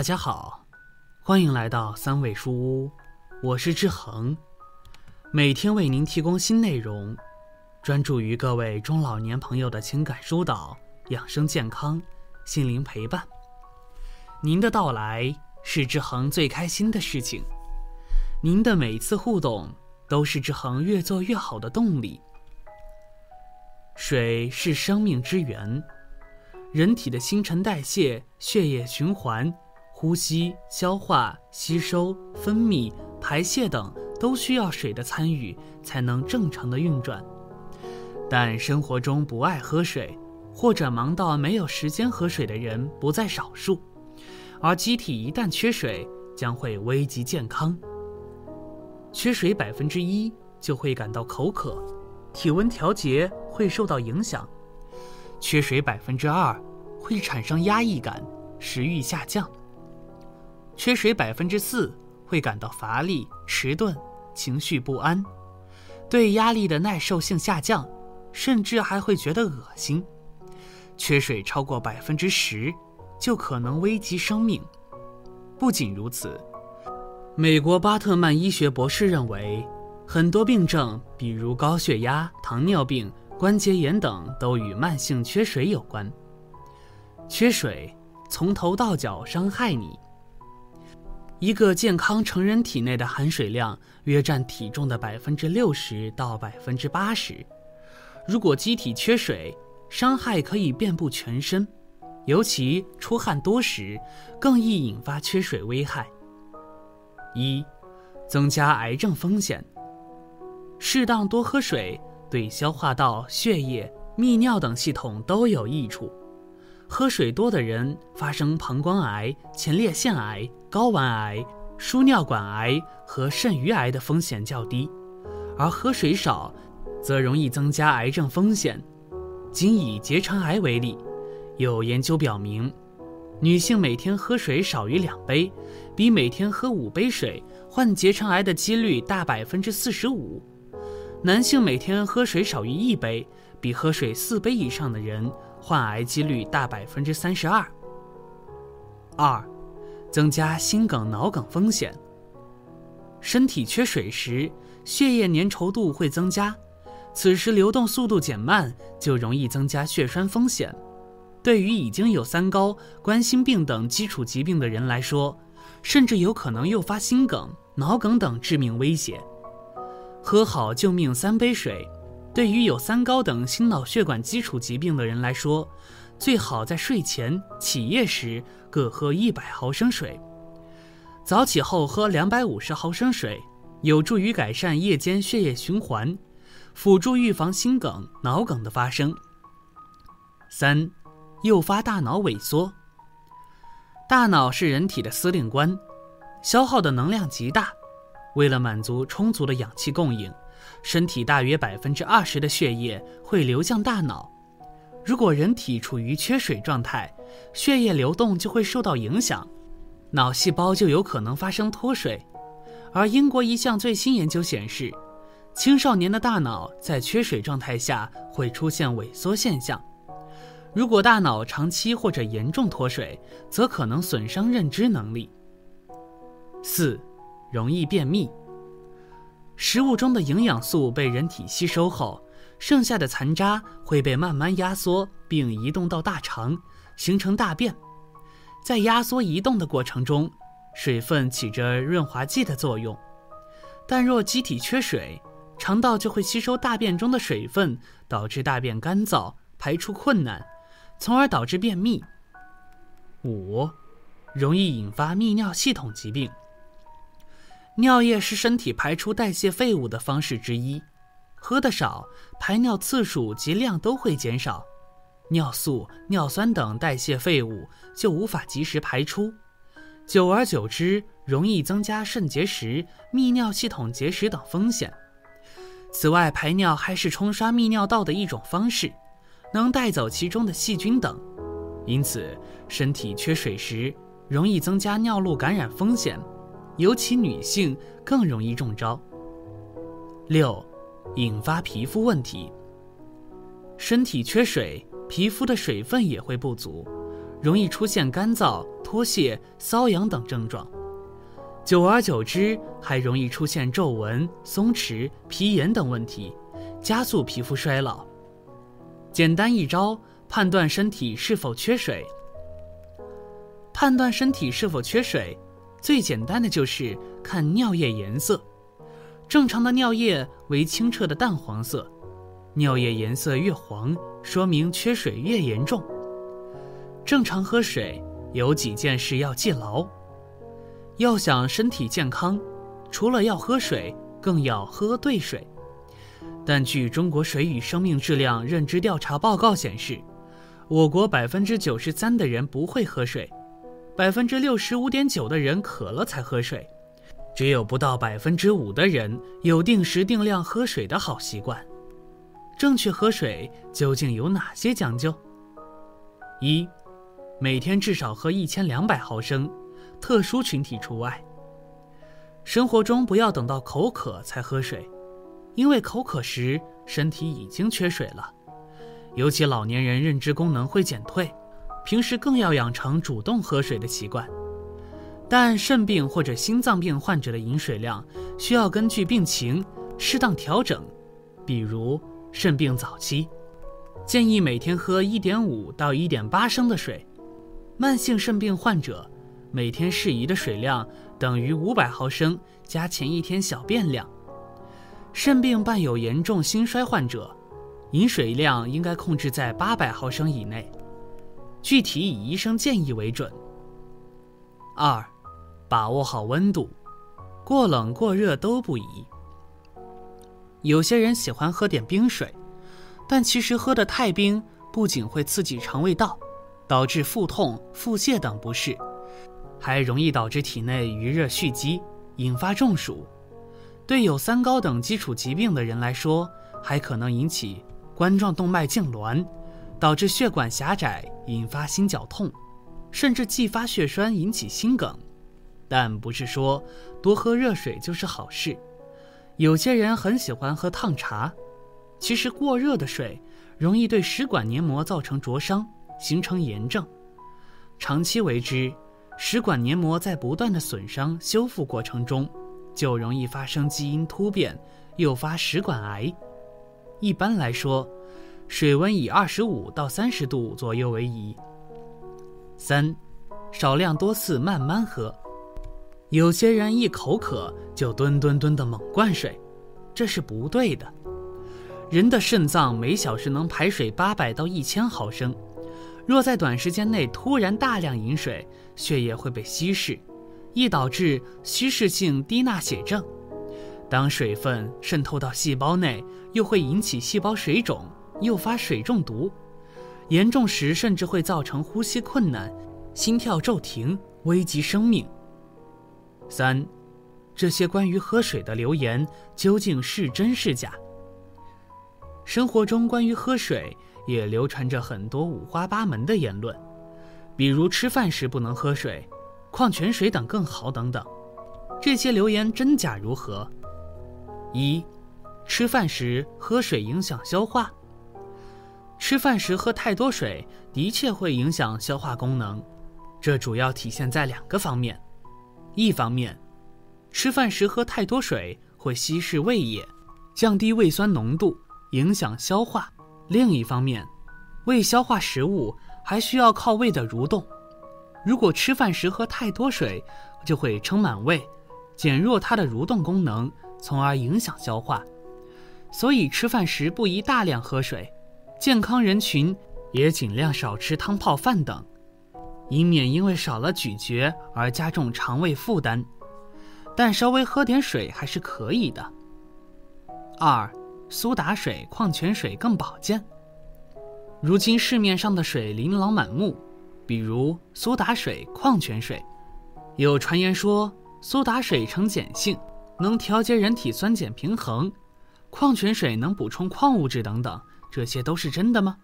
大家好，欢迎来到三味书屋，我是志恒，每天为您提供新内容，专注于各位中老年朋友的情感疏导、养生健康、心灵陪伴。您的到来是志恒最开心的事情，您的每一次互动都是志恒越做越好的动力。水是生命之源，人体的新陈代谢、血液循环。呼吸、消化、吸收、分泌、排泄等都需要水的参与，才能正常的运转。但生活中不爱喝水，或者忙到没有时间喝水的人不在少数。而机体一旦缺水，将会危及健康。缺水百分之一就会感到口渴，体温调节会受到影响；缺水百分之二会产生压抑感，食欲下降。缺水百分之四会感到乏力、迟钝、情绪不安，对压力的耐受性下降，甚至还会觉得恶心。缺水超过百分之十，就可能危及生命。不仅如此，美国巴特曼医学博士认为，很多病症，比如高血压、糖尿病、关节炎等，都与慢性缺水有关。缺水从头到脚伤害你。一个健康成人体内的含水量约占体重的百分之六十到百分之八十。如果机体缺水，伤害可以遍布全身，尤其出汗多时，更易引发缺水危害。一，增加癌症风险。适当多喝水对消化道、血液、泌尿等系统都有益处。喝水多的人发生膀胱癌、前列腺癌、睾丸癌、输尿管癌和肾盂癌的风险较低，而喝水少，则容易增加癌症风险。仅以结肠癌为例，有研究表明，女性每天喝水少于两杯，比每天喝五杯水患结肠癌的几率大百分之四十五；男性每天喝水少于一杯，比喝水四杯以上的人。患癌几率大百分之三十二。二，增加心梗、脑梗风险。身体缺水时，血液粘稠度会增加，此时流动速度减慢，就容易增加血栓风险。对于已经有三高、冠心病等基础疾病的人来说，甚至有可能诱发心梗、脑梗等致命威胁。喝好救命三杯水。对于有三高等心脑血管基础疾病的人来说，最好在睡前、起夜时各喝一百毫升水，早起后喝两百五十毫升水，有助于改善夜间血液循环，辅助预防心梗、脑梗的发生。三，诱发大脑萎缩。大脑是人体的司令官，消耗的能量极大，为了满足充足的氧气供应。身体大约百分之二十的血液会流向大脑，如果人体处于缺水状态，血液流动就会受到影响，脑细胞就有可能发生脱水。而英国一项最新研究显示，青少年的大脑在缺水状态下会出现萎缩现象。如果大脑长期或者严重脱水，则可能损伤认知能力。四，容易便秘。食物中的营养素被人体吸收后，剩下的残渣会被慢慢压缩并移动到大肠，形成大便。在压缩移动的过程中，水分起着润滑剂的作用。但若机体缺水，肠道就会吸收大便中的水分，导致大便干燥、排出困难，从而导致便秘。五，容易引发泌尿系统疾病。尿液是身体排出代谢废物的方式之一，喝的少，排尿次数及量都会减少，尿素、尿酸等代谢废物就无法及时排出，久而久之，容易增加肾结石、泌尿系统结石等风险。此外，排尿还是冲刷泌尿道的一种方式，能带走其中的细菌等，因此身体缺水时，容易增加尿路感染风险。尤其女性更容易中招。六，引发皮肤问题。身体缺水，皮肤的水分也会不足，容易出现干燥、脱屑、瘙痒等症状。久而久之，还容易出现皱纹、松弛、皮炎等问题，加速皮肤衰老。简单一招判断身体是否缺水。判断身体是否缺水，最简单的就是看尿液颜色。正常的尿液为清澈的淡黄色，尿液颜色越黄，说明缺水越严重。正常喝水有几件事要记牢。要想身体健康，除了要喝水，更要喝对水。但据《中国水与生命质量认知调查报告》显示，我国百分之九十三的人不会喝水，百分之六十五点九的人渴了才喝水，只有不到百分之五的人有定时定量喝水的好习惯。正确喝水究竟有哪些讲究？一，每天至少喝一千两百毫升。特殊群体除外。生活中不要等到口渴才喝水，因为口渴时身体已经缺水了。尤其老年人认知功能会减退，平时更要养成主动喝水的习惯。但肾病或者心脏病患者的饮水量需要根据病情适当调整，比如肾病早期，建议每天喝一点五到一点八升的水；慢性肾病患者。每天适宜的水量等于五百毫升加前一天小便量。肾病伴有严重心衰患者，饮水量应该控制在八百毫升以内，具体以医生建议为准。二，把握好温度，过冷过热都不宜。有些人喜欢喝点冰水，但其实喝的太冰不仅会刺激肠胃道，导致腹痛、腹泻等不适。还容易导致体内余热蓄积，引发中暑。对有三高等基础疾病的人来说，还可能引起冠状动脉痉挛，导致血管狭窄，引发心绞痛，甚至继发血栓，引起心梗。但不是说多喝热水就是好事。有些人很喜欢喝烫茶，其实过热的水容易对食管黏膜造成灼伤，形成炎症，长期为之。食管黏膜在不断的损伤修复过程中，就容易发生基因突变，诱发食管癌。一般来说，水温以二十五到三十度左右为宜。三，少量多次慢慢喝。有些人一口渴就吨吨吨的猛灌水，这是不对的。人的肾脏每小时能排水八百到一千毫升。若在短时间内突然大量饮水，血液会被稀释，易导致稀释性低钠血症。当水分渗透到细胞内，又会引起细胞水肿，诱发水中毒。严重时甚至会造成呼吸困难、心跳骤停，危及生命。三，这些关于喝水的流言究竟是真是假？生活中关于喝水。也流传着很多五花八门的言论，比如吃饭时不能喝水，矿泉水等更好等等。这些流言真假如何？一，吃饭时喝水影响消化。吃饭时喝太多水的确会影响消化功能，这主要体现在两个方面：一方面，吃饭时喝太多水会稀释胃液，降低胃酸浓度，影响消化。另一方面，胃消化食物还需要靠胃的蠕动。如果吃饭时喝太多水，就会撑满胃，减弱它的蠕动功能，从而影响消化。所以吃饭时不宜大量喝水。健康人群也尽量少吃汤泡饭等，以免因为少了咀嚼而加重肠胃负担。但稍微喝点水还是可以的。二。苏打水、矿泉水更保健。如今市面上的水琳琅满目，比如苏打水、矿泉水。有传言说苏打水呈碱性，能调节人体酸碱平衡；矿泉水能补充矿物质等等，这些都是真的吗？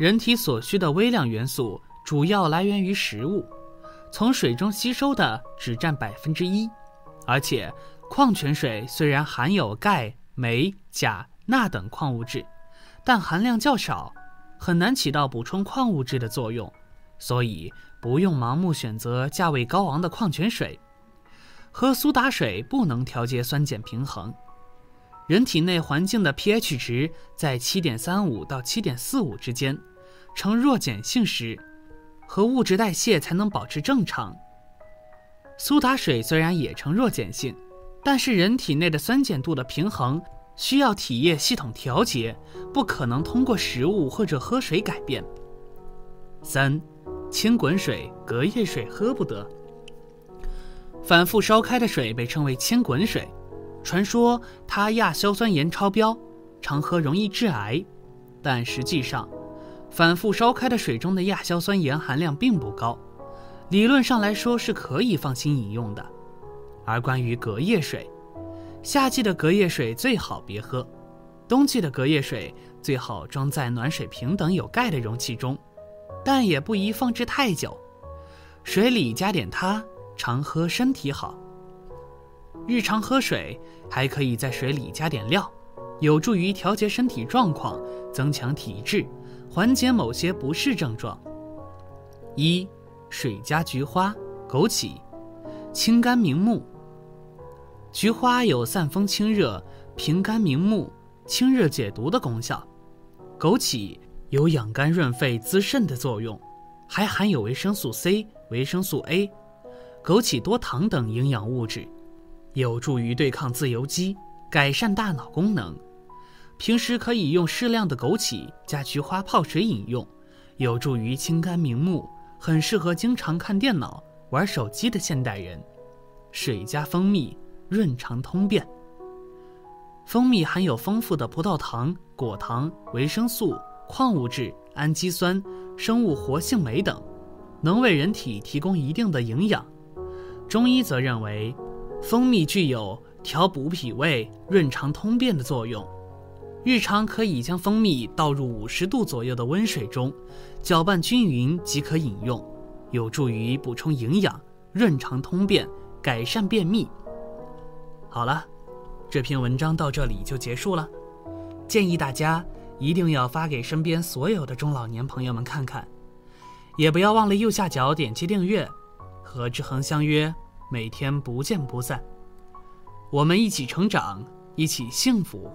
人体所需的微量元素主要来源于食物，从水中吸收的只占百分之一，而且矿泉水虽然含有钙。镁、钾、钠等矿物质，但含量较少，很难起到补充矿物质的作用，所以不用盲目选择价位高昂的矿泉水。喝苏打水不能调节酸碱平衡。人体内环境的 pH 值在7.35到7.45之间，呈弱碱性时，和物质代谢才能保持正常。苏打水虽然也呈弱碱性，但是人体内的酸碱度的平衡需要体液系统调节，不可能通过食物或者喝水改变。三，清滚水、隔夜水喝不得。反复烧开的水被称为清滚水。传说它亚硝酸盐超标，常喝容易致癌，但实际上，反复烧开的水中的亚硝酸盐含量并不高，理论上来说是可以放心饮用的。而关于隔夜水，夏季的隔夜水最好别喝，冬季的隔夜水最好装在暖水瓶等有盖的容器中，但也不宜放置太久，水里加点它，常喝身体好。日常喝水还可以在水里加点料，有助于调节身体状况，增强体质，缓解某些不适症状。一，水加菊花、枸杞，清肝明目。菊花有散风清热、平肝明目、清热解毒的功效，枸杞有养肝润肺、滋肾的作用，还含有维生素 C、维生素 A、枸杞多糖等营养物质。有助于对抗自由基，改善大脑功能。平时可以用适量的枸杞加菊花泡水饮用，有助于清肝明目，很适合经常看电脑、玩手机的现代人。水加蜂蜜，润肠通便。蜂蜜含有丰富的葡萄糖、果糖、维生素、矿物质、氨基酸、生物活性酶等，能为人体提供一定的营养。中医则认为。蜂蜜具有调补脾胃、润肠通便的作用，日常可以将蜂蜜倒入五十度左右的温水中，搅拌均匀即可饮用，有助于补充营养、润肠通便、改善便秘。好了，这篇文章到这里就结束了，建议大家一定要发给身边所有的中老年朋友们看看，也不要忘了右下角点击订阅，和志恒相约。每天不见不散，我们一起成长，一起幸福。